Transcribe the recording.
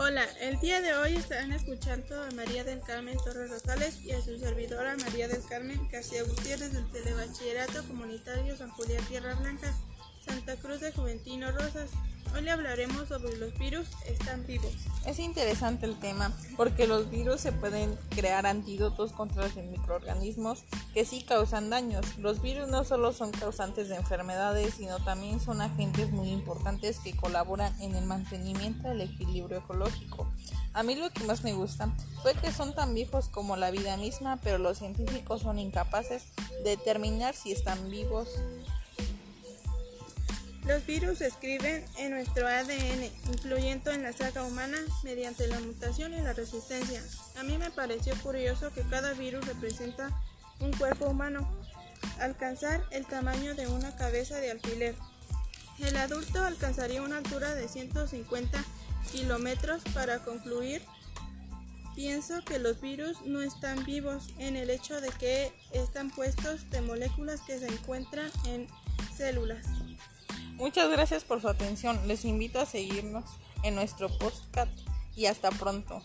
Hola, el día de hoy estarán escuchando a María del Carmen Torres Rosales y a su servidora María del Carmen García Gutiérrez del Telebachillerato Comunitario San Julián Tierra Blanca, Santa Cruz de Juventino Rosas. Hoy le hablaremos sobre los virus están vivos. Es interesante el tema porque los virus se pueden crear antídotos contra los microorganismos que sí causan daños. Los virus no solo son causantes de enfermedades, sino también son agentes muy importantes que colaboran en el mantenimiento del equilibrio ecológico. A mí lo que más me gusta fue que son tan viejos como la vida misma, pero los científicos son incapaces de determinar si están vivos los virus se escriben en nuestro ADN, incluyendo en la saga humana, mediante la mutación y la resistencia. A mí me pareció curioso que cada virus representa un cuerpo humano, alcanzar el tamaño de una cabeza de alfiler. El adulto alcanzaría una altura de 150 kilómetros para concluir. Pienso que los virus no están vivos en el hecho de que están puestos de moléculas que se encuentran en células. Muchas gracias por su atención. Les invito a seguirnos en nuestro podcast y hasta pronto.